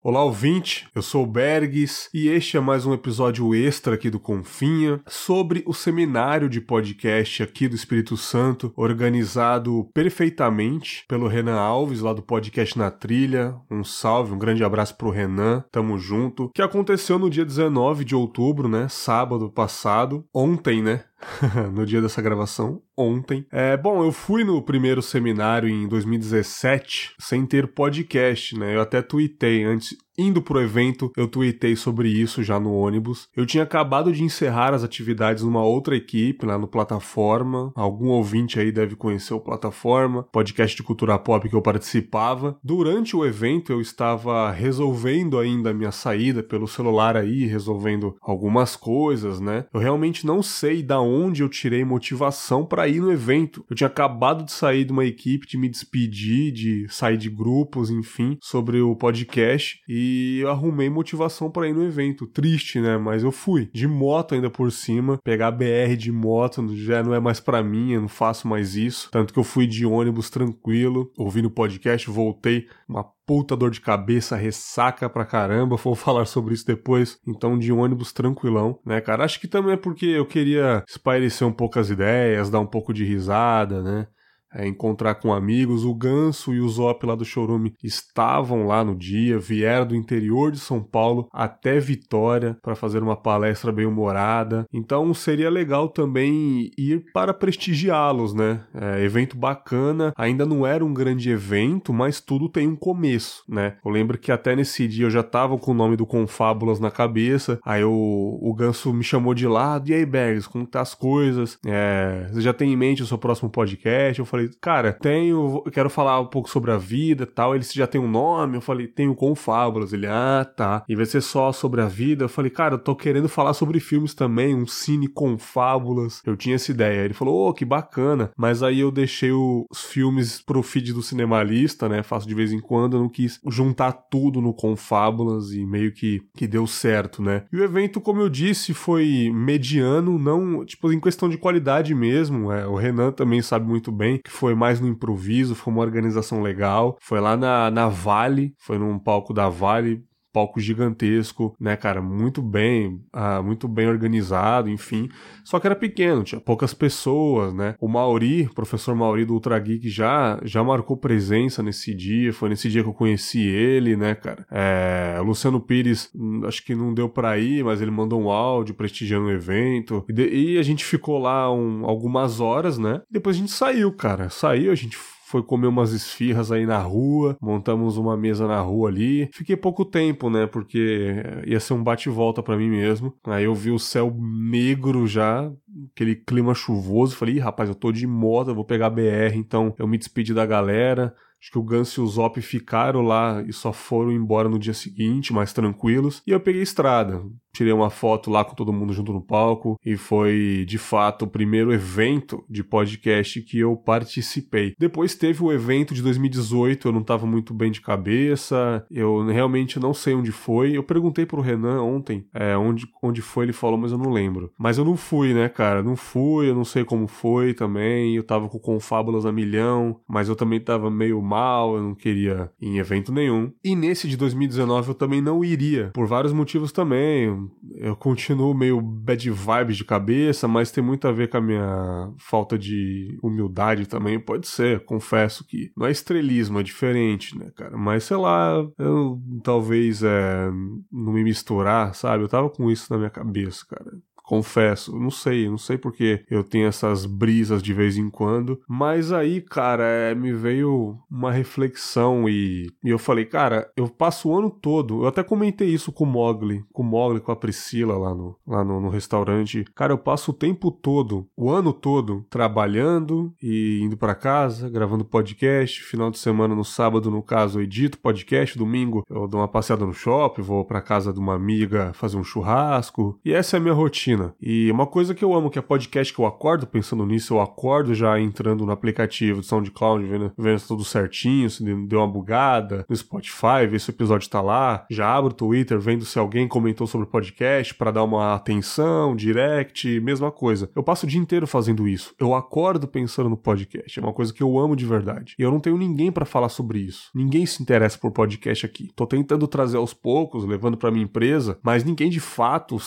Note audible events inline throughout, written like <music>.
Olá, ouvinte, eu sou o Bergs e este é mais um episódio extra aqui do Confinha sobre o seminário de podcast aqui do Espírito Santo, organizado perfeitamente pelo Renan Alves, lá do podcast Na Trilha. Um salve, um grande abraço pro Renan, tamo junto. Que aconteceu no dia 19 de outubro, né? Sábado passado, ontem, né? <laughs> no dia dessa gravação, ontem. É, bom, eu fui no primeiro seminário em 2017 sem ter podcast, né? Eu até tuitei antes, Indo pro evento, eu tuitei sobre isso já no ônibus. Eu tinha acabado de encerrar as atividades numa outra equipe lá no Plataforma. Algum ouvinte aí deve conhecer o Plataforma, podcast de cultura pop que eu participava. Durante o evento, eu estava resolvendo ainda a minha saída pelo celular aí, resolvendo algumas coisas, né? Eu realmente não sei da onde eu tirei motivação para ir no evento. Eu tinha acabado de sair de uma equipe, de me despedir, de sair de grupos, enfim, sobre o podcast e e eu arrumei motivação para ir no evento. Triste, né? Mas eu fui. De moto ainda por cima. Pegar BR de moto já não é mais para mim, eu não faço mais isso. Tanto que eu fui de ônibus tranquilo, ouvindo podcast, voltei. Uma puta dor de cabeça, ressaca pra caramba. Vou <laughs> falar sobre isso depois. Então, de ônibus tranquilão, né, cara? Acho que também é porque eu queria espairecer um pouco as ideias, dar um pouco de risada, né? É, encontrar com amigos. O Ganso e o Zop lá do Chorume estavam lá no dia, vieram do interior de São Paulo até Vitória para fazer uma palestra bem humorada. Então seria legal também ir para prestigiá-los, né? É, evento bacana, ainda não era um grande evento, mas tudo tem um começo, né? Eu lembro que até nesse dia eu já tava com o nome do Confábulas na cabeça, aí o, o Ganso me chamou de lado, e aí, Bergs, como tá as coisas? É, você já tem em mente o seu próximo podcast? Eu falei, falei, cara, tenho, quero falar um pouco sobre a vida tal. Ele já tem um nome. Eu falei, tenho Confábulas. Ele, ah, tá. E vai ser só sobre a vida. Eu falei, cara, eu tô querendo falar sobre filmes também, um cine Confábulas. Eu tinha essa ideia. Ele falou, oh, que bacana. Mas aí eu deixei os filmes pro feed do Cinemalista, né? Faço de vez em quando. Eu não quis juntar tudo no Confábulas e meio que, que deu certo, né? E o evento, como eu disse, foi mediano, não, tipo, em questão de qualidade mesmo. É, o Renan também sabe muito bem que foi mais no improviso, foi uma organização legal. Foi lá na, na Vale, foi num palco da Vale, palco gigantesco, né, cara, muito bem, uh, muito bem organizado, enfim. Só que era pequeno, tinha poucas pessoas, né? O Mauri, professor Mauri do Ultra Geek já já marcou presença nesse dia, foi nesse dia que eu conheci ele, né, cara? É, Luciano Pires, hum, acho que não deu para ir, mas ele mandou um áudio prestigiando o evento. E, de, e a gente ficou lá um, algumas horas, né? Depois a gente saiu, cara. Saiu, a gente foi comer umas esfirras aí na rua, montamos uma mesa na rua ali. Fiquei pouco tempo, né? Porque ia ser um bate-volta para mim mesmo. Aí eu vi o céu negro já, aquele clima chuvoso. Falei, rapaz, eu tô de moto, eu vou pegar BR, então eu me despedi da galera. Acho que o Gans e o Zop ficaram lá e só foram embora no dia seguinte, mais tranquilos. E eu peguei estrada tirei uma foto lá com todo mundo junto no palco e foi de fato o primeiro evento de podcast que eu participei. Depois teve o evento de 2018, eu não estava muito bem de cabeça, eu realmente não sei onde foi. Eu perguntei pro Renan ontem é, onde, onde foi, ele falou, mas eu não lembro. Mas eu não fui, né, cara? Não fui, eu não sei como foi também. Eu tava com confábulas a milhão, mas eu também tava meio mal, eu não queria ir em evento nenhum. E nesse de 2019 eu também não iria, por vários motivos também eu continuo meio bad vibes de cabeça, mas tem muito a ver com a minha falta de humildade também. Pode ser, confesso que não é estrelismo, é diferente, né, cara? Mas sei lá, eu talvez é, não me misturar, sabe? Eu tava com isso na minha cabeça, cara confesso. Não sei, não sei porque eu tenho essas brisas de vez em quando. Mas aí, cara, é, me veio uma reflexão e, e, eu falei, cara, eu passo o ano todo. Eu até comentei isso com o Mogli, com o Mogli, com a Priscila lá no, lá no, no restaurante. Cara, eu passo o tempo todo, o ano todo, trabalhando e indo para casa, gravando podcast. Final de semana, no sábado, no caso, eu edito podcast. Domingo, eu dou uma passeada no shopping, vou para casa de uma amiga fazer um churrasco. E essa é a minha rotina rotina. E uma coisa que eu amo, que é podcast que eu acordo pensando nisso, eu acordo já entrando no aplicativo de SoundCloud, vendo, vendo tudo certinho, se deu uma bugada, no Spotify, ver se o episódio tá lá, já abro o Twitter vendo se alguém comentou sobre o podcast para dar uma atenção, direct, mesma coisa. Eu passo o dia inteiro fazendo isso. Eu acordo pensando no podcast, é uma coisa que eu amo de verdade. E eu não tenho ninguém para falar sobre isso. Ninguém se interessa por podcast aqui. Tô tentando trazer aos poucos, levando para minha empresa, mas ninguém de fato,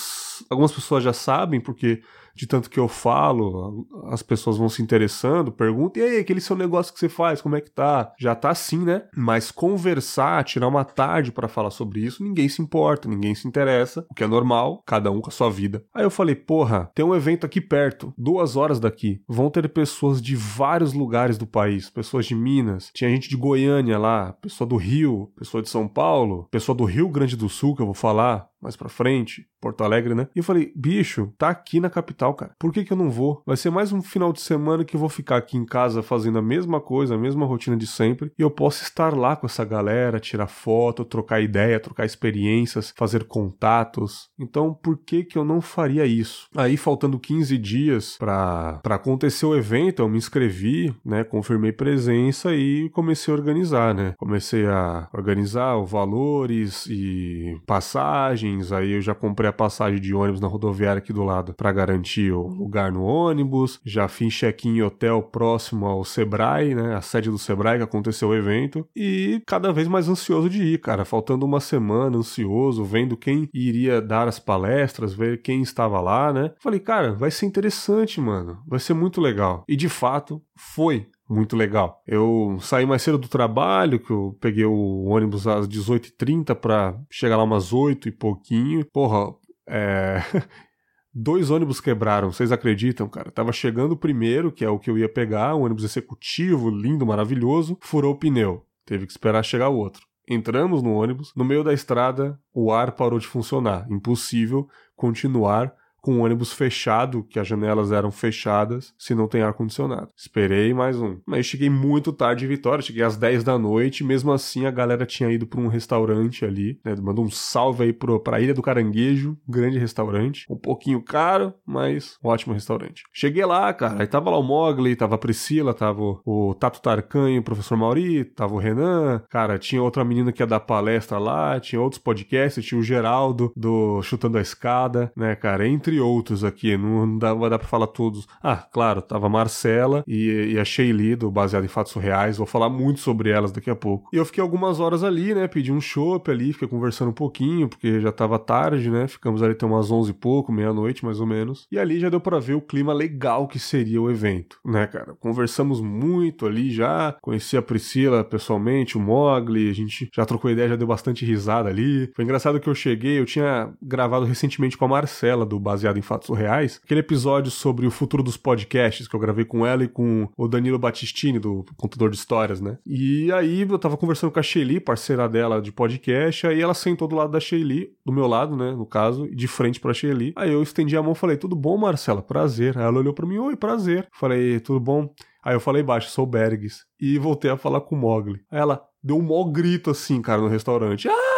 algumas pessoas já sabem porque de tanto que eu falo, as pessoas vão se interessando, perguntam, e aí, aquele seu negócio que você faz, como é que tá? Já tá assim, né? Mas conversar, tirar uma tarde para falar sobre isso, ninguém se importa, ninguém se interessa, o que é normal, cada um com a sua vida. Aí eu falei, porra, tem um evento aqui perto, duas horas daqui, vão ter pessoas de vários lugares do país, pessoas de Minas, tinha gente de Goiânia lá, pessoa do Rio, pessoa de São Paulo, pessoa do Rio Grande do Sul que eu vou falar, mais pra frente, Porto Alegre, né? E eu falei, bicho, tá aqui na capital, cara. Por que que eu não vou? Vai ser mais um final de semana que eu vou ficar aqui em casa fazendo a mesma coisa, a mesma rotina de sempre, e eu posso estar lá com essa galera, tirar foto, trocar ideia, trocar experiências, fazer contatos. Então, por que que eu não faria isso? Aí, faltando 15 dias para acontecer o evento, eu me inscrevi, né? Confirmei presença e comecei a organizar, né? Comecei a organizar os valores e passagem aí eu já comprei a passagem de ônibus na rodoviária aqui do lado para garantir o lugar no ônibus, já fiz check-in em hotel próximo ao Sebrae, né, a sede do Sebrae que aconteceu o evento, e cada vez mais ansioso de ir, cara, faltando uma semana, ansioso, vendo quem iria dar as palestras, ver quem estava lá, né? Falei, cara, vai ser interessante, mano, vai ser muito legal. E de fato, foi muito legal. Eu saí mais cedo do trabalho, que eu peguei o ônibus às 18h30 para chegar lá umas 8 e pouquinho. Porra, é. <laughs> Dois ônibus quebraram, vocês acreditam, cara? Tava chegando o primeiro, que é o que eu ia pegar, um ônibus executivo, lindo, maravilhoso, furou o pneu. Teve que esperar chegar o outro. Entramos no ônibus, no meio da estrada, o ar parou de funcionar. Impossível continuar com o ônibus fechado, que as janelas eram fechadas, se não tem ar-condicionado. Esperei mais um. Mas cheguei muito tarde em Vitória, cheguei às 10 da noite, mesmo assim a galera tinha ido para um restaurante ali, né? Mandou um salve aí pro, pra Ilha do Caranguejo, grande restaurante, um pouquinho caro, mas um ótimo restaurante. Cheguei lá, cara, aí tava lá o Mogli, tava a Priscila, tava o, Tato Tarkan o professor Mauri, tava o Renan, cara, tinha outra menina que ia dar palestra lá, tinha outros podcasts, tinha o Geraldo do Chutando a Escada, né, cara, entre entre outros aqui, não dá, vai dar pra falar todos. Ah, claro, tava a Marcela e, e a Sheili, do Baseado em Fatos Reais, vou falar muito sobre elas daqui a pouco. E eu fiquei algumas horas ali, né, pedi um chopp ali, fiquei conversando um pouquinho, porque já tava tarde, né, ficamos ali até umas 11 e pouco, meia-noite mais ou menos. E ali já deu para ver o clima legal que seria o evento, né, cara. Conversamos muito ali já, conheci a Priscila pessoalmente, o Mogli, a gente já trocou ideia, já deu bastante risada ali. Foi engraçado que eu cheguei, eu tinha gravado recentemente com a Marcela, do Baseado baseado em fatos reais, aquele episódio sobre o futuro dos podcasts que eu gravei com ela e com o Danilo Battistini, do contador de histórias, né? E aí eu tava conversando com a Shelly, parceira dela de podcast, aí ela sentou do lado da Shelly, do meu lado, né, no caso, de frente pra Shelly. Aí eu estendi a mão e falei, tudo bom, Marcela? Prazer. Aí ela olhou pra mim, oi, prazer. Falei, tudo bom? Aí eu falei baixo, sou Bergs. E voltei a falar com o Mogli. Aí ela deu um maior grito assim, cara, no restaurante. Ah!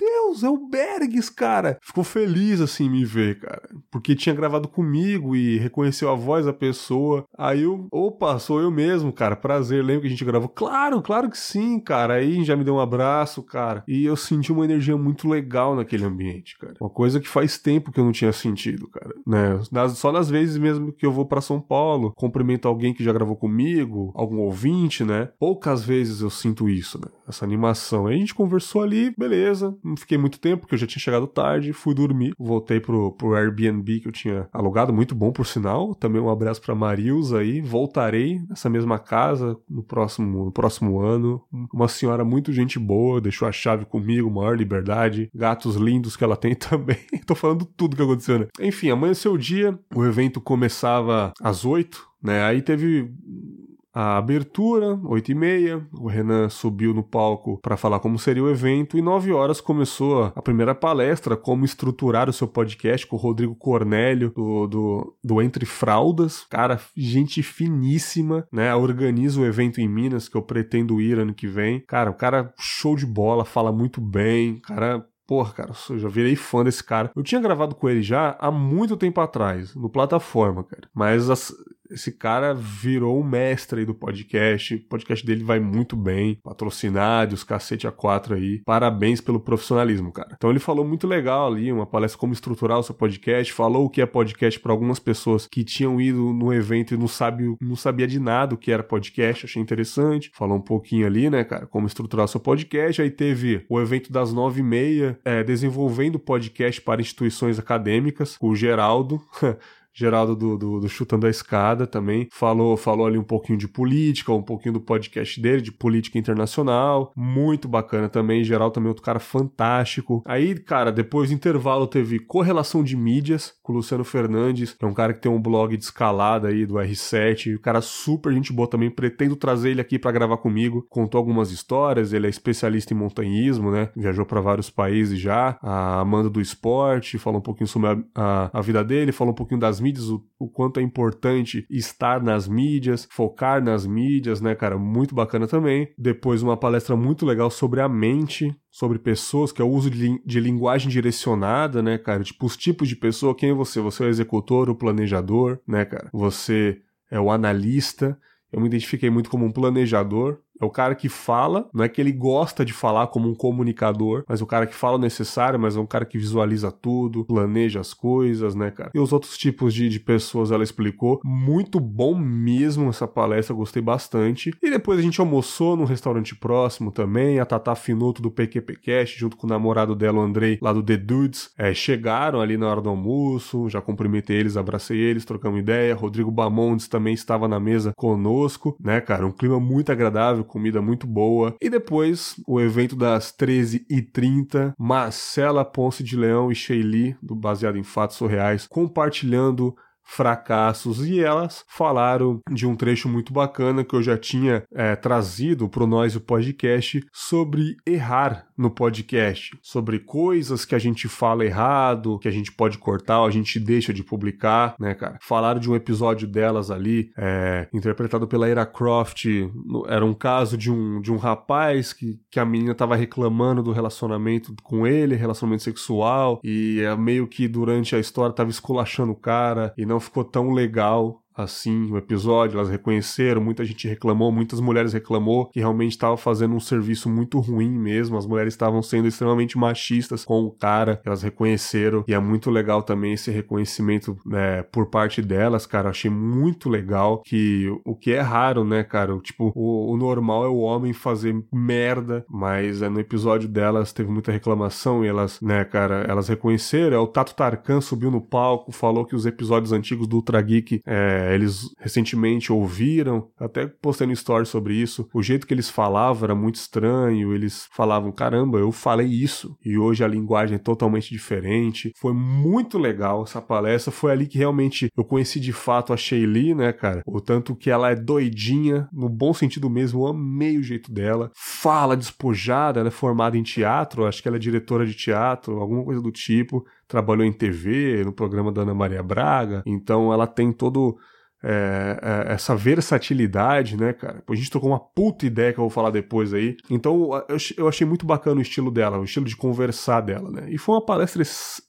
Deus, é o Bergs, cara. Ficou feliz assim me ver, cara. Porque tinha gravado comigo e reconheceu a voz da pessoa. Aí eu, opa, sou eu mesmo, cara. Prazer. Lembra que a gente gravou? Claro, claro que sim, cara. Aí já me deu um abraço, cara. E eu senti uma energia muito legal naquele ambiente, cara. Uma coisa que faz tempo que eu não tinha sentido, cara. Né? Só nas vezes mesmo que eu vou para São Paulo, cumprimento alguém que já gravou comigo, algum ouvinte, né? Poucas vezes eu sinto isso, né? Essa animação. Aí a gente conversou ali, beleza. Não fiquei muito tempo, porque eu já tinha chegado tarde, fui dormir, voltei pro, pro Airbnb que eu tinha alugado, muito bom por sinal. Também um abraço pra Marilza aí. Voltarei nessa mesma casa no próximo, no próximo ano. Uma senhora muito gente boa, deixou a chave comigo, maior liberdade. Gatos lindos que ela tem <laughs> também. Tô falando tudo que aconteceu, né? Enfim, amanheceu o dia, o evento começava às oito, né? Aí teve a abertura, 8 e meia, o Renan subiu no palco para falar como seria o evento e 9 horas começou a primeira palestra, como estruturar o seu podcast com o Rodrigo Cornélio do, do, do Entre Fraldas, cara, gente finíssima, né, organiza o evento em Minas que eu pretendo ir ano que vem, cara, o cara show de bola, fala muito bem, cara porra, cara, eu já virei fã desse cara. Eu tinha gravado com ele já há muito tempo atrás, no plataforma, cara. Mas as, esse cara virou um mestre aí do podcast. O podcast dele vai muito bem. Patrocinado, os cacete a quatro aí. Parabéns pelo profissionalismo, cara. Então ele falou muito legal ali, uma palestra como estruturar o seu podcast. Falou o que é podcast para algumas pessoas que tinham ido no evento e não, sabe, não sabia de nada o que era podcast. Achei interessante. Falou um pouquinho ali, né, cara, como estruturar o seu podcast. Aí teve o evento das nove e meia, é, desenvolvendo podcast para instituições acadêmicas, com o Geraldo. <laughs> Geraldo do, do, do, Chutando a Escada também falou, falou ali um pouquinho de política, um pouquinho do podcast dele, de política internacional. Muito bacana também. Geraldo também outro cara fantástico. Aí, cara, depois do intervalo teve correlação de mídias com o Luciano Fernandes, que é um cara que tem um blog de escalada aí do R7. O cara super gente boa também. Pretendo trazer ele aqui para gravar comigo. Contou algumas histórias. Ele é especialista em montanhismo, né? Viajou para vários países já. A Amanda do esporte falou um pouquinho sobre a, a, a vida dele, falou um pouquinho das mídias, o, o, quanto é importante estar nas mídias, focar nas mídias, né, cara? Muito bacana também. Depois, uma palestra muito legal sobre a mente, sobre pessoas, que é o uso de, de linguagem direcionada, né, cara? Tipo, os tipos de pessoa, quem é você? Você é o executor, o planejador, né, cara? Você é o analista. Eu me identifiquei muito como um planejador, é o cara que fala, não é que ele gosta de falar como um comunicador, mas o cara que fala o necessário, mas é um cara que visualiza tudo, planeja as coisas, né, cara? E os outros tipos de, de pessoas ela explicou. Muito bom mesmo essa palestra, gostei bastante. E depois a gente almoçou num restaurante próximo também, a Tata Finoto do PQPcast, junto com o namorado dela, o Andrei, lá do The Dudes, é, chegaram ali na hora do almoço, já cumprimentei eles, abracei eles, trocamos ideia. Rodrigo Bamondes também estava na mesa conosco, né, cara? Um clima muito agradável comida muito boa. E depois, o evento das 13h30, Marcela Ponce de Leão e Sheili, do Baseado em Fatos Surreais, compartilhando fracassos e elas falaram de um trecho muito bacana que eu já tinha é, trazido para nós o podcast sobre errar no podcast, sobre coisas que a gente fala errado, que a gente pode cortar ou a gente deixa de publicar, né, cara? Falaram de um episódio delas ali, é, interpretado pela Ira Croft, era um caso de um, de um rapaz que, que a menina tava reclamando do relacionamento com ele, relacionamento sexual, e é meio que durante a história tava esculachando o cara e não ficou tão legal assim o episódio, elas reconheceram, muita gente reclamou, muitas mulheres reclamou que realmente estava fazendo um serviço muito ruim mesmo, as mulheres estavam sendo extremamente machistas com o cara, elas reconheceram e é muito legal também esse reconhecimento né, por parte delas, cara, achei muito legal que o que é raro, né, cara, tipo, o, o normal é o homem fazer merda, mas é, no episódio delas teve muita reclamação e elas, né, cara, elas reconheceram, é, o Tato Tarkan subiu no palco, falou que os episódios antigos do Ultra Geek é, eles recentemente ouviram, até postei no story sobre isso, o jeito que eles falavam era muito estranho, eles falavam, caramba, eu falei isso, e hoje a linguagem é totalmente diferente. Foi muito legal essa palestra, foi ali que realmente eu conheci de fato a Shaylee, né, cara? O tanto que ela é doidinha, no bom sentido mesmo, eu amei o jeito dela. Fala despojada, ela é formada em teatro, acho que ela é diretora de teatro, alguma coisa do tipo trabalhou em TV, no programa da Ana Maria Braga, então ela tem todo é, é, essa versatilidade, né, cara? A gente trocou uma puta ideia que eu vou falar depois aí. Então eu, eu achei muito bacana o estilo dela, o estilo de conversar dela, né? E foi uma palestra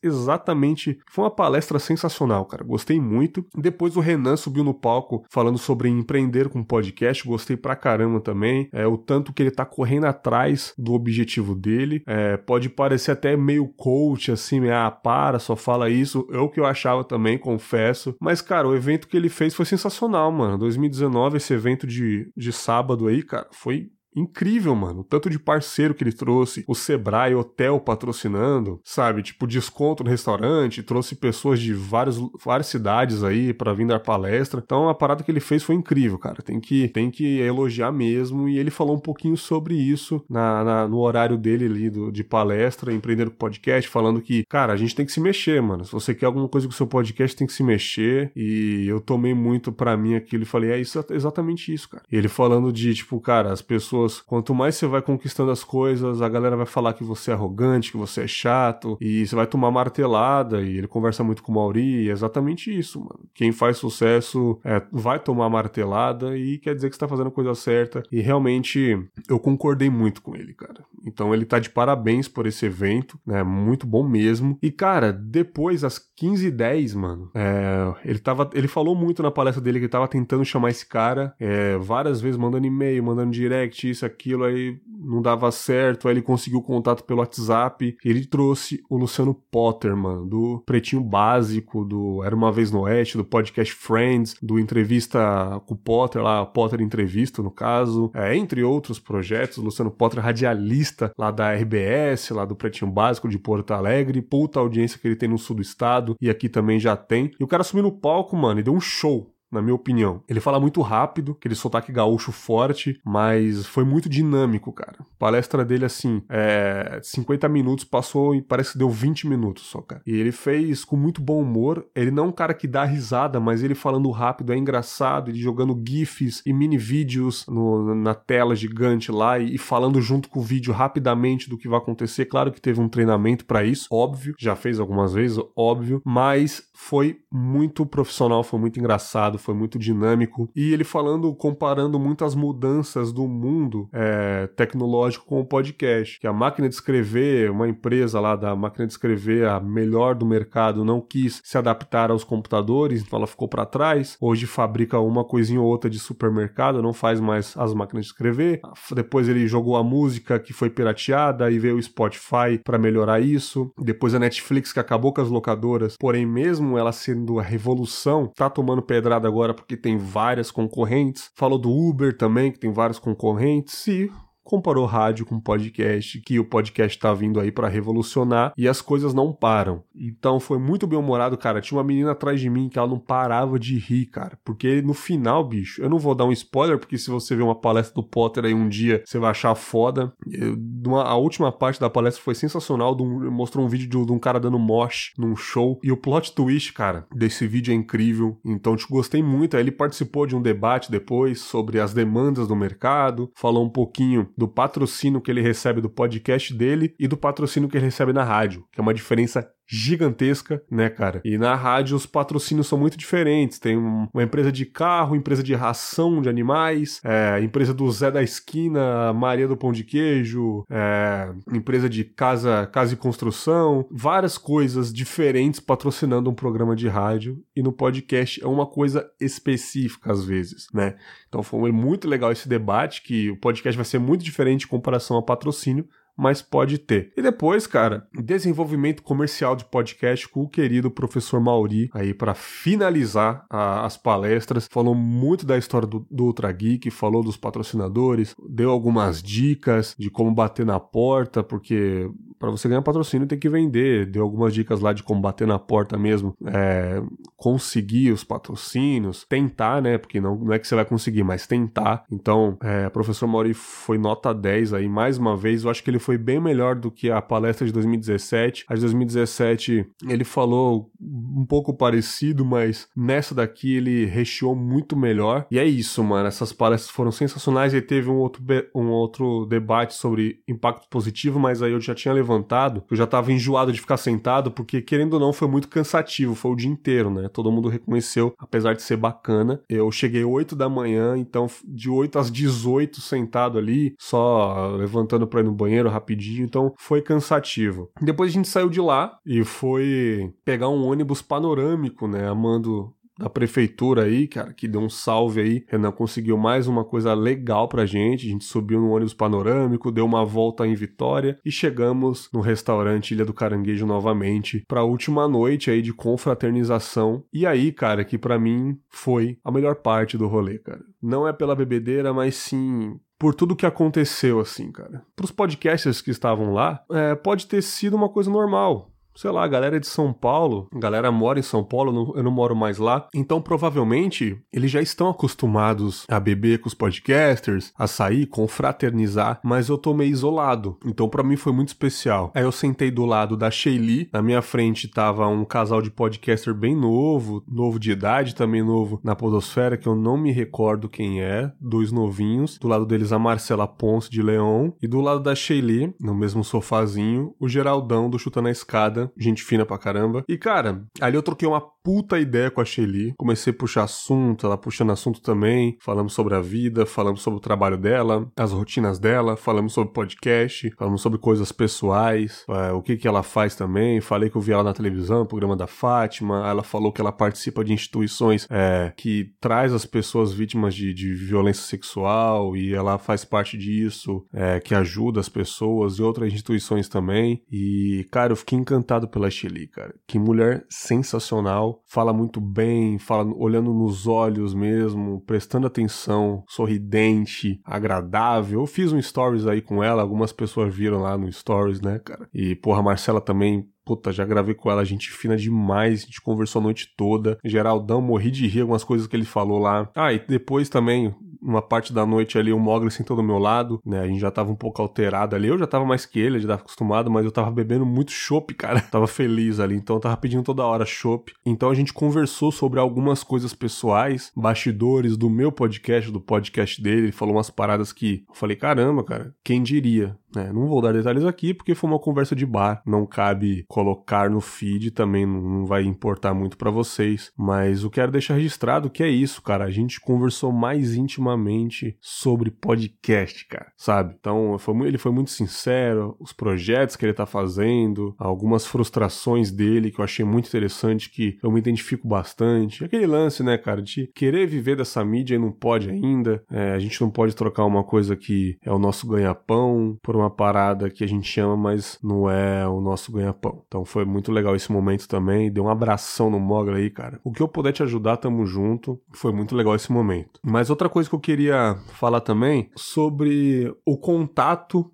exatamente. Foi uma palestra sensacional, cara. Gostei muito. Depois o Renan subiu no palco falando sobre empreender com podcast. Gostei pra caramba também. É, o tanto que ele tá correndo atrás do objetivo dele. É, pode parecer até meio coach, assim, ah, para, só fala isso. É o que eu achava também, confesso. Mas, cara, o evento que ele fez foi foi sensacional, mano. 2019, esse evento de, de sábado aí, cara, foi incrível, mano. Tanto de parceiro que ele trouxe, o Sebrae Hotel patrocinando, sabe? Tipo, desconto no restaurante, trouxe pessoas de vários, várias cidades aí para vir dar palestra. Então, a parada que ele fez foi incrível, cara. Tem que, tem que elogiar mesmo. E ele falou um pouquinho sobre isso na, na no horário dele ali do, de palestra, empreender podcast, falando que, cara, a gente tem que se mexer, mano. Se você quer alguma coisa com o seu podcast, tem que se mexer. E eu tomei muito para mim aquilo e falei, é isso, exatamente isso, cara. E ele falando de, tipo, cara, as pessoas pessoas. Quanto mais você vai conquistando as coisas, a galera vai falar que você é arrogante, que você é chato, e você vai tomar martelada. E ele conversa muito com o Mauri, é exatamente isso, mano. Quem faz sucesso é, vai tomar martelada e quer dizer que está fazendo a coisa certa. E realmente eu concordei muito com ele, cara. Então ele tá de parabéns por esse evento, né? Muito bom mesmo. E cara, depois às 15h10, mano, é, ele tava, ele falou muito na palestra dele que ele tava tentando chamar esse cara, é, várias vezes mandando e-mail, mandando direct, isso, aquilo, aí não dava certo, aí ele conseguiu contato pelo WhatsApp. Ele trouxe o Luciano Potter, mano, do Pretinho Básico, do Era Uma Vez no Oeste, do podcast Friends, do Entrevista com o Potter, lá, Potter Entrevista, no caso, é, entre outros projetos. O Luciano Potter, radialista lá da RBS, lá do Pretinho Básico de Porto Alegre, puta audiência que ele tem no sul do estado e aqui também já tem. E o cara subiu no palco, mano, e deu um show na minha opinião. Ele fala muito rápido, aquele sotaque gaúcho forte, mas foi muito dinâmico, cara. A palestra dele, assim, é 50 minutos, passou e parece que deu 20 minutos só, cara. E ele fez com muito bom humor. Ele não é um cara que dá risada, mas ele falando rápido é engraçado, ele jogando GIFs e mini vídeos no, na tela gigante lá e, e falando junto com o vídeo rapidamente do que vai acontecer. Claro que teve um treinamento para isso, óbvio, já fez algumas vezes, óbvio, mas foi muito profissional, foi muito engraçado foi muito dinâmico. E ele falando, comparando muitas mudanças do mundo é, tecnológico com o podcast. Que a máquina de escrever, uma empresa lá da máquina de escrever, a melhor do mercado, não quis se adaptar aos computadores, então ela ficou para trás. Hoje fabrica uma coisinha ou outra de supermercado, não faz mais as máquinas de escrever. Depois ele jogou a música que foi pirateada, e veio o Spotify para melhorar isso. Depois a Netflix que acabou com as locadoras, porém mesmo ela sendo a revolução, tá tomando pedrada agora porque tem várias concorrentes. Falou do Uber também, que tem vários concorrentes. E comparou rádio com podcast, que o podcast tá vindo aí para revolucionar e as coisas não param. Então foi muito bem humorado, cara. Tinha uma menina atrás de mim que ela não parava de rir, cara. Porque no final, bicho, eu não vou dar um spoiler, porque se você ver uma palestra do Potter aí um dia, você vai achar foda. Eu, uma, a última parte da palestra foi sensacional. Um, mostrou um vídeo de, de, um cara dando mosh num show. E o plot twist, cara, desse vídeo é incrível. Então, te gostei muito. Aí ele participou de um debate depois sobre as demandas do mercado, falou um pouquinho do patrocínio que ele recebe do podcast dele e do patrocínio que ele recebe na rádio, que é uma diferença gigantesca, né, cara? E na rádio os patrocínios são muito diferentes. Tem uma empresa de carro, empresa de ração de animais, é, empresa do Zé da Esquina, Maria do Pão de Queijo, é, empresa de casa, casa e construção, várias coisas diferentes patrocinando um programa de rádio e no podcast é uma coisa específica às vezes, né? Então foi muito legal esse debate que o podcast vai ser muito diferente em comparação ao patrocínio, mas pode ter. E depois, cara, desenvolvimento comercial de podcast com o querido professor Mauri, aí para finalizar a, as palestras, falou muito da história do, do Ultra Geek, falou dos patrocinadores, deu algumas dicas de como bater na porta, porque para você ganhar patrocínio tem que vender, deu algumas dicas lá de como bater na porta mesmo, é, conseguir os patrocínios, tentar, né, porque não, não é que você vai conseguir, mas tentar. Então, é, professor Mauri foi nota 10 aí, mais uma vez, eu acho que ele foi bem melhor do que a palestra de 2017. A de 2017 ele falou um pouco parecido, mas nessa daqui ele recheou muito melhor. E é isso, mano. Essas palestras foram sensacionais. E teve um outro, um outro debate sobre impacto positivo, mas aí eu já tinha levantado. Eu já tava enjoado de ficar sentado, porque querendo ou não foi muito cansativo. Foi o dia inteiro, né? Todo mundo reconheceu, apesar de ser bacana. Eu cheguei 8 da manhã, então de 8 às 18 sentado ali, só levantando pra ir no banheiro rapidinho, então foi cansativo. Depois a gente saiu de lá e foi pegar um ônibus panorâmico, né, amando da prefeitura aí, cara, que deu um salve aí. Renan conseguiu mais uma coisa legal pra gente. A gente subiu no ônibus panorâmico, deu uma volta em Vitória e chegamos no restaurante Ilha do Caranguejo novamente pra última noite aí de confraternização. E aí, cara, que para mim foi a melhor parte do rolê, cara. Não é pela bebedeira, mas sim por tudo que aconteceu, assim, cara. Para os podcasters que estavam lá, é, pode ter sido uma coisa normal. Sei lá, a galera de São Paulo, a galera mora em São Paulo, eu não moro mais lá, então provavelmente eles já estão acostumados a beber com os podcasters, a sair, confraternizar, mas eu tô meio isolado, então para mim foi muito especial. Aí eu sentei do lado da Shelly, na minha frente tava um casal de podcaster bem novo, novo de idade, também novo na podosfera, que eu não me recordo quem é, dois novinhos, do lado deles a Marcela Ponce de Leão, e do lado da Shelly, no mesmo sofazinho, o Geraldão do Chuta na Escada, gente fina pra caramba. E cara, ali eu troquei uma puta ideia com a Shelly. Comecei a puxar assunto, ela puxando assunto também. Falamos sobre a vida, falamos sobre o trabalho dela, as rotinas dela, falamos sobre podcast, falamos sobre coisas pessoais, é, o que que ela faz também. Falei que eu vi ela na televisão, programa da Fátima. Ela falou que ela participa de instituições é, que traz as pessoas vítimas de, de, violência sexual e ela faz parte disso, é, que ajuda as pessoas e outras instituições também. E, cara, eu fiquei encantado pela Shelly, cara. Que mulher sensacional fala muito bem, fala olhando nos olhos mesmo, prestando atenção, sorridente, agradável. Eu fiz um stories aí com ela, algumas pessoas viram lá no stories, né, cara? E porra, a Marcela também Puta, já gravei com ela, gente fina demais, a gente conversou a noite toda. Geraldão, morri de rir algumas coisas que ele falou lá. Ah, e depois também, uma parte da noite ali, o Mogli sentou do meu lado, né? A gente já tava um pouco alterado ali. Eu já tava mais que ele, já tava acostumado, mas eu tava bebendo muito chopp, cara. <laughs> tava feliz ali, então tava pedindo toda hora chopp. Então a gente conversou sobre algumas coisas pessoais, bastidores do meu podcast, do podcast dele. Ele falou umas paradas que eu falei, caramba, cara, quem diria? É, não vou dar detalhes aqui porque foi uma conversa de bar, não cabe colocar no feed, também não vai importar muito para vocês, mas eu quero deixar registrado que é isso, cara. A gente conversou mais intimamente sobre podcast, cara, sabe? Então ele foi muito sincero, os projetos que ele tá fazendo, algumas frustrações dele que eu achei muito interessante, que eu me identifico bastante. Aquele lance, né, cara, de querer viver dessa mídia e não pode ainda, é, a gente não pode trocar uma coisa que é o nosso ganha-pão por uma parada que a gente ama, mas não é o nosso ganha-pão. Então foi muito legal esse momento também. Deu um abração no Mogli aí, cara. O que eu puder te ajudar, tamo junto. Foi muito legal esse momento. Mas outra coisa que eu queria falar também sobre o contato.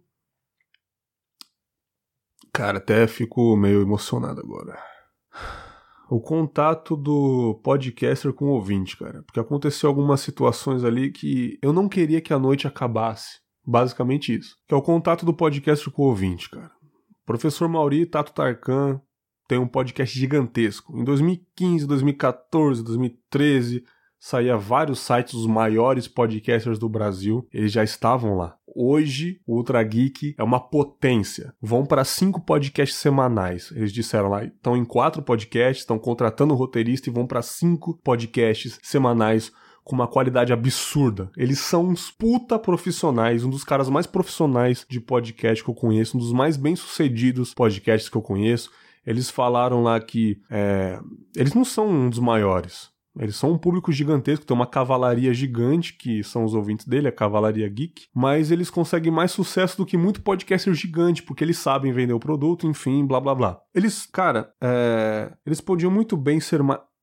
Cara, até fico meio emocionado agora o contato do podcaster com o ouvinte, cara. Porque aconteceu algumas situações ali que eu não queria que a noite acabasse. Basicamente isso. Que é o contato do podcast com o ouvinte, cara. Professor Mauri Tato Tarkan tem um podcast gigantesco. Em 2015, 2014, 2013, saía vários sites dos maiores podcasters do Brasil. Eles já estavam lá. Hoje, o Ultra Geek é uma potência. Vão para cinco podcasts semanais. Eles disseram lá, estão em quatro podcasts, estão contratando roteirista e vão para cinco podcasts semanais com uma qualidade absurda. Eles são uns puta profissionais, um dos caras mais profissionais de podcast que eu conheço, um dos mais bem-sucedidos podcasts que eu conheço. Eles falaram lá que é, eles não são um dos maiores. Eles são um público gigantesco, tem uma cavalaria gigante, que são os ouvintes dele, a Cavalaria Geek, mas eles conseguem mais sucesso do que muito podcaster gigante, porque eles sabem vender o produto, enfim, blá blá blá. Eles, cara, é, eles podiam muito bem ser,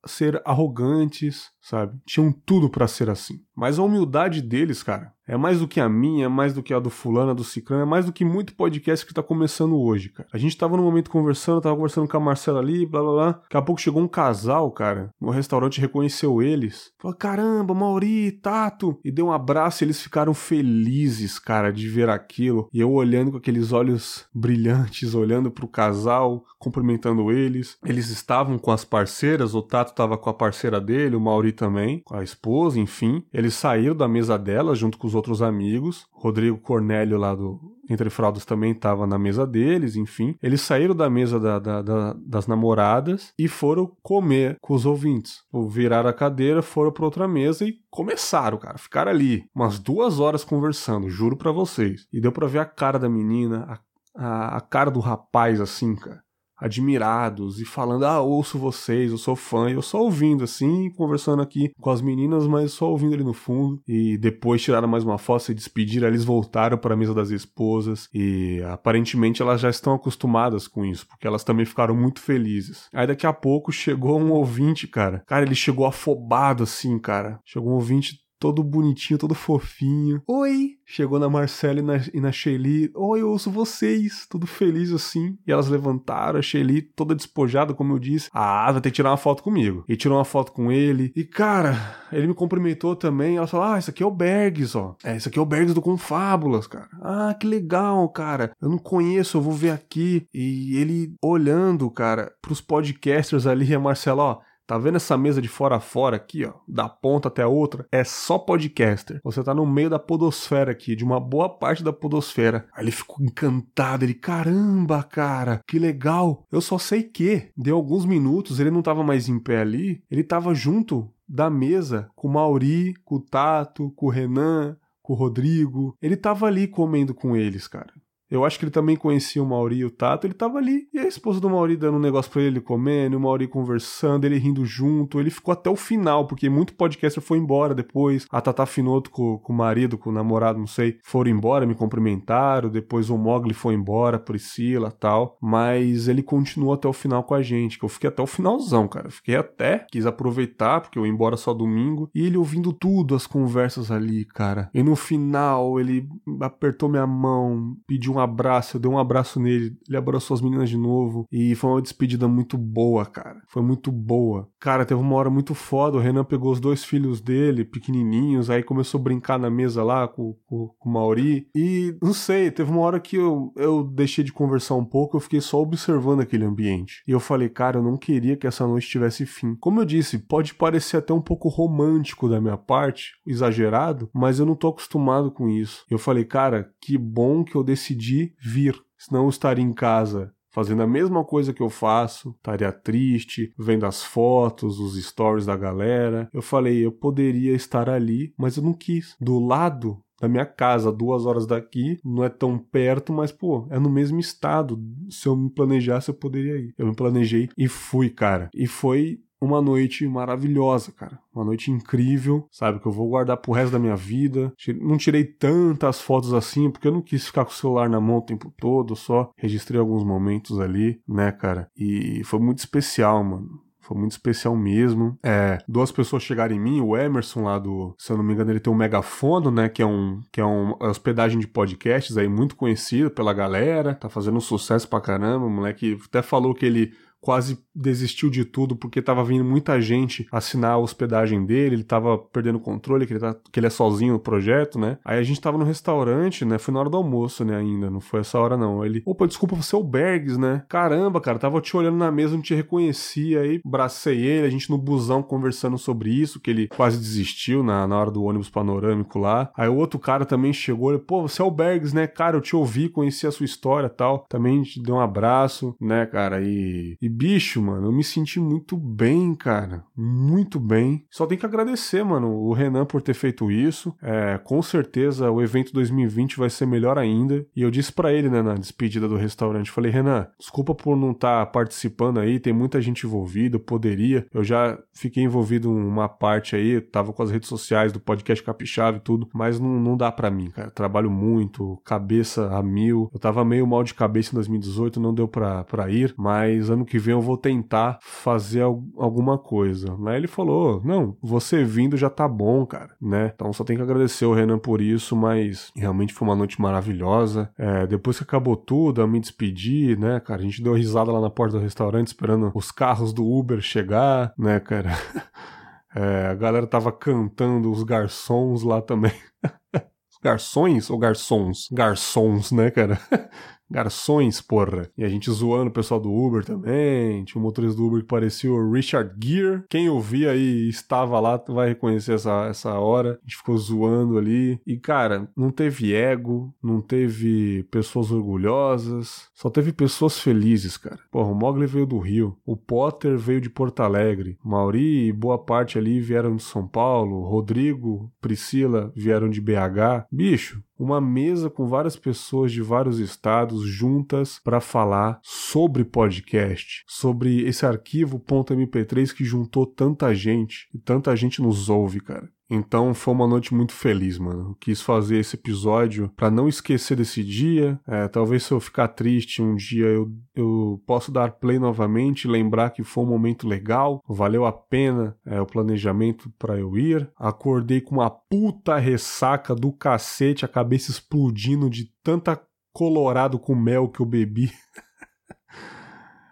ser arrogantes, sabe? Tinham tudo para ser assim. Mas a humildade deles, cara, é mais do que a minha, é mais do que a do fulano, do ciclano, é mais do que muito podcast que tá começando hoje, cara. A gente tava no momento conversando, tava conversando com a Marcela ali, blá blá blá. Daqui a pouco chegou um casal, cara, no restaurante reconheceu eles. Falou, caramba, Mauri, Tato. E deu um abraço e eles ficaram felizes, cara, de ver aquilo. E eu olhando com aqueles olhos brilhantes, olhando pro casal, cumprimentando eles. Eles estavam com as parceiras, o Tato tava com a parceira dele, o Mauri também, com a esposa, enfim. Eles saíram da mesa dela junto com os outros amigos. Rodrigo Cornélio lá do Entre Fraldas também estava na mesa deles, enfim. Eles saíram da mesa da, da, da, das namoradas e foram comer com os ouvintes. Viraram a cadeira, foram para outra mesa e começaram, cara. Ficaram ali umas duas horas conversando, juro para vocês. E deu pra ver a cara da menina, a, a, a cara do rapaz, assim, cara admirados e falando: Ah, ouço vocês, eu sou fã. E eu só ouvindo assim, conversando aqui com as meninas, mas só ouvindo ali no fundo. E depois tiraram mais uma foto, se despediram. Eles voltaram para a mesa das esposas e aparentemente elas já estão acostumadas com isso, porque elas também ficaram muito felizes. Aí daqui a pouco chegou um ouvinte, cara. Cara, ele chegou afobado assim, cara. Chegou um ouvinte todo bonitinho, todo fofinho. Oi! Chegou na Marcela e na, e na Shelly. Oi, eu ouço vocês. Tudo feliz assim. E elas levantaram, a Shelly toda despojada, como eu disse. Ah, vai ter que tirar uma foto comigo. E tirou uma foto com ele. E, cara, ele me cumprimentou também. Ela falou: Ah, isso aqui é o Bergs, ó. É, isso aqui é o Bergs do Confábulas, cara. Ah, que legal, cara. Eu não conheço, eu vou ver aqui. E ele olhando, cara, pros podcasters ali, a Marcela, ó Tá vendo essa mesa de fora a fora aqui, ó? Da ponta até a outra? É só podcaster. Você tá no meio da podosfera aqui, de uma boa parte da podosfera. Aí ele ficou encantado. Ele, caramba, cara, que legal. Eu só sei que, deu alguns minutos, ele não tava mais em pé ali. Ele tava junto da mesa com o Mauri, com o Tato, com o Renan, com o Rodrigo. Ele tava ali comendo com eles, cara. Eu acho que ele também conhecia o Mauri e o Tato. Ele tava ali. E a esposa do Mauri dando um negócio pra ele comendo, o Mauri conversando, ele rindo junto. Ele ficou até o final, porque muito podcaster foi embora depois. A Tata Finoto com, com o marido, com o namorado, não sei, foram embora, me cumprimentaram. Depois o Mogli foi embora, Priscila tal. Mas ele continuou até o final com a gente, que eu fiquei até o finalzão, cara. Fiquei até, quis aproveitar, porque eu ia embora só domingo. E ele ouvindo tudo, as conversas ali, cara. E no final, ele apertou minha mão, pediu um abraço, eu dei um abraço nele, ele abraçou as meninas de novo e foi uma despedida muito boa, cara. Foi muito boa. Cara, teve uma hora muito foda, o Renan pegou os dois filhos dele, pequenininhos, aí começou a brincar na mesa lá com, com, com o Mauri e não sei, teve uma hora que eu, eu deixei de conversar um pouco, eu fiquei só observando aquele ambiente. E eu falei, cara, eu não queria que essa noite tivesse fim. Como eu disse, pode parecer até um pouco romântico da minha parte, exagerado, mas eu não tô acostumado com isso. Eu falei, cara, que bom que eu decidi vir, senão eu estaria em casa fazendo a mesma coisa que eu faço, estaria triste, vendo as fotos, os stories da galera. Eu falei, eu poderia estar ali, mas eu não quis. Do lado da minha casa, duas horas daqui, não é tão perto, mas pô, é no mesmo estado. Se eu me planejasse, eu poderia ir. Eu me planejei e fui, cara. E foi uma noite maravilhosa, cara. Uma noite incrível, sabe? Que eu vou guardar pro resto da minha vida. Não tirei tantas fotos assim, porque eu não quis ficar com o celular na mão o tempo todo, só registrei alguns momentos ali, né, cara? E foi muito especial, mano. Foi muito especial mesmo. É, duas pessoas chegaram em mim, o Emerson lá do, se eu não me engano, ele tem um megafono, né, que é um que é uma é hospedagem de podcasts aí muito conhecido pela galera, tá fazendo um sucesso pra caramba, o moleque até falou que ele quase desistiu de tudo porque tava vindo muita gente assinar a hospedagem dele, ele tava perdendo o controle, que ele, tá, que ele é sozinho no projeto, né? Aí a gente tava no restaurante, né? Foi na hora do almoço, né, ainda, não foi essa hora não. Ele, opa, desculpa, você é o Bergs, né? Caramba, cara, tava te olhando na mesa, não te reconhecia, aí bracei ele, a gente no busão conversando sobre isso, que ele quase desistiu na, na hora do ônibus panorâmico lá. Aí o outro cara também chegou, ele, pô, você é o Bergs, né? Cara, eu te ouvi, conheci a sua história tal. Também te deu um abraço, né, cara? E, e bicho, mano, eu me senti muito bem, cara. Muito bem. Só tem que agradecer, mano, o Renan por ter feito isso. É, com certeza o evento 2020 vai ser melhor ainda. E eu disse para ele, né, na despedida do restaurante, falei, Renan, desculpa por não estar tá participando aí, tem muita gente envolvida, poderia. Eu já fiquei envolvido uma parte aí, tava com as redes sociais do podcast Capixaba e tudo, mas não, não dá para mim, cara. Trabalho muito, cabeça a mil. Eu tava meio mal de cabeça em 2018, não deu pra, pra ir, mas ano que vem eu vou tentar fazer alguma coisa. Aí ele falou: Não, você vindo já tá bom, cara, né? Então só tem que agradecer o Renan por isso, mas realmente foi uma noite maravilhosa. É, depois que acabou tudo, eu me despedi, né, cara? A gente deu risada lá na porta do restaurante esperando os carros do Uber chegar, né, cara? <laughs> É, a galera tava cantando os garçons lá também. <laughs> garçons ou garçons? Garçons, né, cara? <laughs> garçons, porra. E a gente zoando o pessoal do Uber também. Tinha um motorista do Uber que parecia o Richard Gere. Quem ouvia aí estava lá vai reconhecer essa, essa hora. A gente ficou zoando ali. E, cara, não teve ego, não teve pessoas orgulhosas, só teve pessoas felizes, cara. Porra, o Mogli veio do Rio, o Potter veio de Porto Alegre, Mauri e boa parte ali vieram de São Paulo, Rodrigo, Priscila vieram de BH. Bicho, uma mesa com várias pessoas de vários estados juntas para falar sobre podcast, sobre esse arquivo .mp3 que juntou tanta gente e tanta gente nos ouve, cara. Então foi uma noite muito feliz, mano. Quis fazer esse episódio para não esquecer desse dia. É, talvez se eu ficar triste um dia eu, eu posso dar play novamente, lembrar que foi um momento legal, valeu a pena é, o planejamento para eu ir. Acordei com uma puta ressaca do cacete, a cabeça explodindo de tanta colorado com mel que eu bebi. <laughs>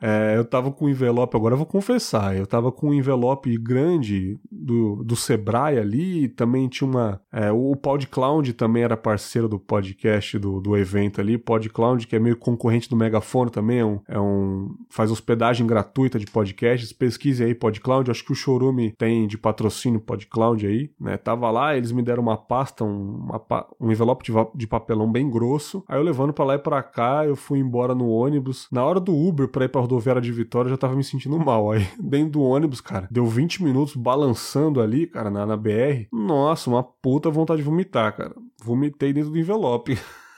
É, eu tava com um envelope, agora eu vou confessar, eu tava com um envelope grande do, do Sebrae ali, também tinha uma. É, o PodCloud também era parceiro do podcast do, do evento ali, PodCloud, que é meio concorrente do Megafone também, é um, é um. faz hospedagem gratuita de podcasts, pesquise aí PodCloud, acho que o Chorume tem de patrocínio PodCloud aí, né? Tava lá, eles me deram uma pasta, um, uma, um envelope de, de papelão bem grosso, aí eu levando para lá e pra cá, eu fui embora no ônibus, na hora do Uber pra ir pra rodoviária de Vitória, eu já tava me sentindo mal. Aí, <laughs> dentro do ônibus, cara, deu 20 minutos balançando ali, cara, na, na BR. Nossa, uma puta vontade de vomitar, cara. Vomitei dentro do envelope. <laughs>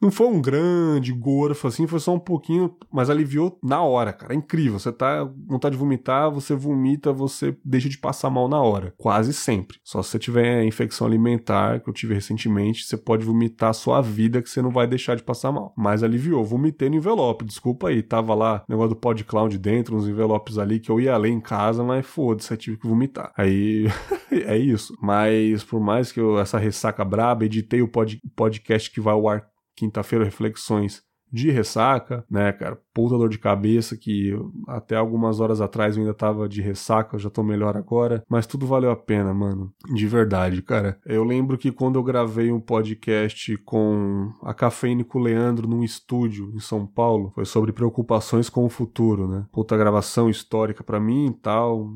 Não foi um grande gorfo assim, foi só um pouquinho, mas aliviou na hora, cara. É incrível. Você tá com vontade de vomitar, você vomita, você deixa de passar mal na hora. Quase sempre. Só se você tiver infecção alimentar, que eu tive recentemente, você pode vomitar a sua vida que você não vai deixar de passar mal. Mas aliviou. Vomitei no envelope, desculpa aí. Tava lá negócio do PodCloud dentro, uns envelopes ali que eu ia ler em casa, mas foda-se, tive que vomitar. Aí <laughs> é isso. Mas por mais que eu, essa ressaca braba, editei o pod, podcast que vai ao ar quinta-feira, reflexões de ressaca, né, cara? Puta dor de cabeça que até algumas horas atrás eu ainda tava de ressaca, eu já tô melhor agora, mas tudo valeu a pena, mano. De verdade, cara. Eu lembro que quando eu gravei um podcast com a Cafeína com o Leandro num estúdio em São Paulo, foi sobre preocupações com o futuro, né? Puta gravação histórica para mim e tal,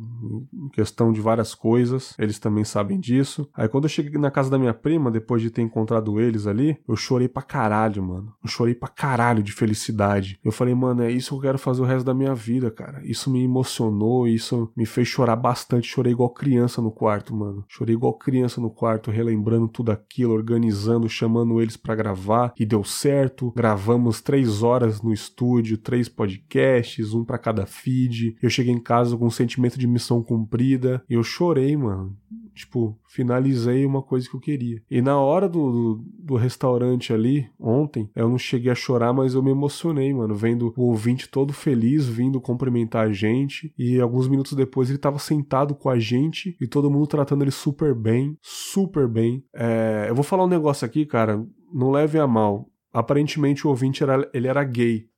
questão de várias coisas, eles também sabem disso. Aí quando eu cheguei na casa da minha prima, depois de ter encontrado eles ali, eu chorei pra caralho, mano. Eu chorei pra caralho caralho de felicidade. Eu falei, mano, é isso que eu quero fazer o resto da minha vida, cara. Isso me emocionou, isso me fez chorar bastante. Chorei igual criança no quarto, mano. Chorei igual criança no quarto, relembrando tudo aquilo, organizando, chamando eles para gravar. E deu certo. Gravamos três horas no estúdio, três podcasts, um para cada feed. Eu cheguei em casa com um sentimento de missão cumprida. Eu chorei, mano tipo, finalizei uma coisa que eu queria. E na hora do, do, do, restaurante ali, ontem, eu não cheguei a chorar, mas eu me emocionei, mano, vendo o ouvinte todo feliz vindo cumprimentar a gente. E alguns minutos depois ele tava sentado com a gente e todo mundo tratando ele super bem, super bem. É, eu vou falar um negócio aqui, cara, não leve a mal. Aparentemente o ouvinte era, ele era gay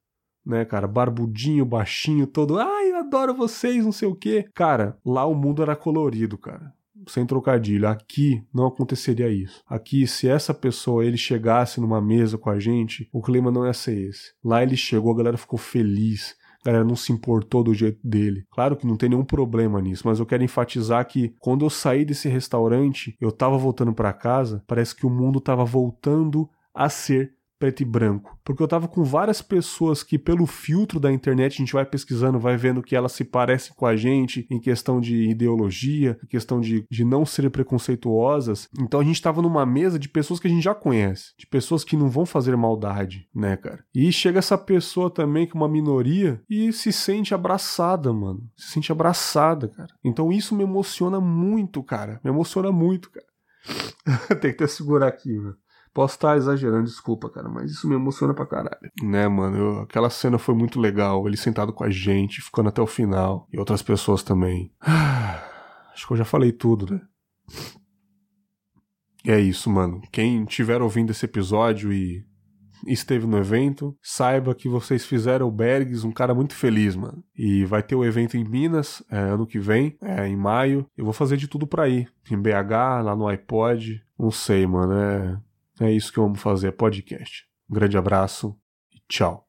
né, cara? Barbudinho, baixinho, todo. Ai, eu adoro vocês, não sei o quê. Cara, lá o mundo era colorido, cara sem trocadilho. Aqui não aconteceria isso. Aqui, se essa pessoa ele chegasse numa mesa com a gente, o clima não ia ser esse. Lá ele chegou, a galera ficou feliz. A galera não se importou do jeito dele. Claro que não tem nenhum problema nisso, mas eu quero enfatizar que quando eu saí desse restaurante, eu tava voltando para casa, parece que o mundo tava voltando a ser preto e branco. Porque eu tava com várias pessoas que, pelo filtro da internet, a gente vai pesquisando, vai vendo que elas se parecem com a gente em questão de ideologia, em questão de, de não serem preconceituosas. Então a gente tava numa mesa de pessoas que a gente já conhece, de pessoas que não vão fazer maldade, né, cara? E chega essa pessoa também, que é uma minoria, e se sente abraçada, mano. Se sente abraçada, cara. Então isso me emociona muito, cara. Me emociona muito, cara. <laughs> Tem que até segurar aqui, mano. Posso estar exagerando, desculpa, cara, mas isso me emociona pra caralho. Né, mano? Eu, aquela cena foi muito legal. Ele sentado com a gente, ficando até o final. E outras pessoas também. <sighs> Acho que eu já falei tudo, né? É isso, mano. Quem estiver ouvindo esse episódio e esteve no evento, saiba que vocês fizeram o Bergs um cara muito feliz, mano. E vai ter o evento em Minas é, ano que vem, é, em maio. Eu vou fazer de tudo pra ir. Em BH, lá no iPod. Não sei, mano. É é isso que eu amo fazer, podcast. Um grande abraço e tchau.